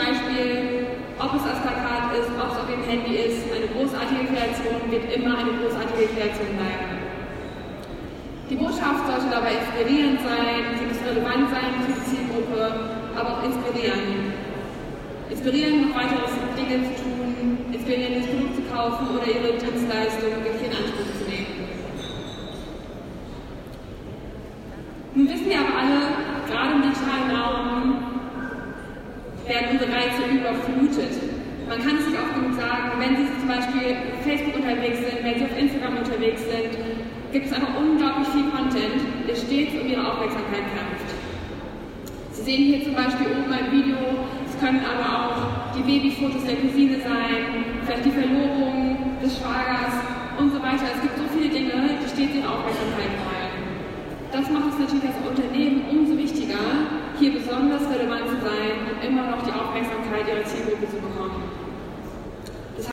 Beispiel, ob es als Plakat ist, ob es auf dem Handy ist, eine großartige Kreation wird immer eine großartige Kreation bleiben. Die Botschaft sollte dabei inspirierend sein, sie muss relevant sein für die Zielgruppe, aber auch inspirieren. Inspirieren, noch weitere Dinge zu tun, inspirieren, das Produkt zu kaufen oder ihre Dienstleistung wirklich in Anspruch zu nehmen. Nun wissen wir aber werden unsere Reize überflutet. Man kann es nicht oft genug sagen, wenn Sie zum Beispiel auf Facebook unterwegs sind, wenn Sie auf Instagram unterwegs sind, gibt es einfach unglaublich viel Content, der stets um Ihre Aufmerksamkeit kämpft. Sie sehen hier zum Beispiel oben ein Video, es können aber auch die Babyfotos der Cousine sein, vielleicht die Verlobung des Schwagers und so weiter. Es gibt so viele Dinge, die stets Ihre Aufmerksamkeit wollen. Das macht es natürlich als Unternehmen umso wichtiger, hier besonders relevant zu sein und immer noch die Aufmerksamkeit Ihrer Zielgruppe zu bekommen.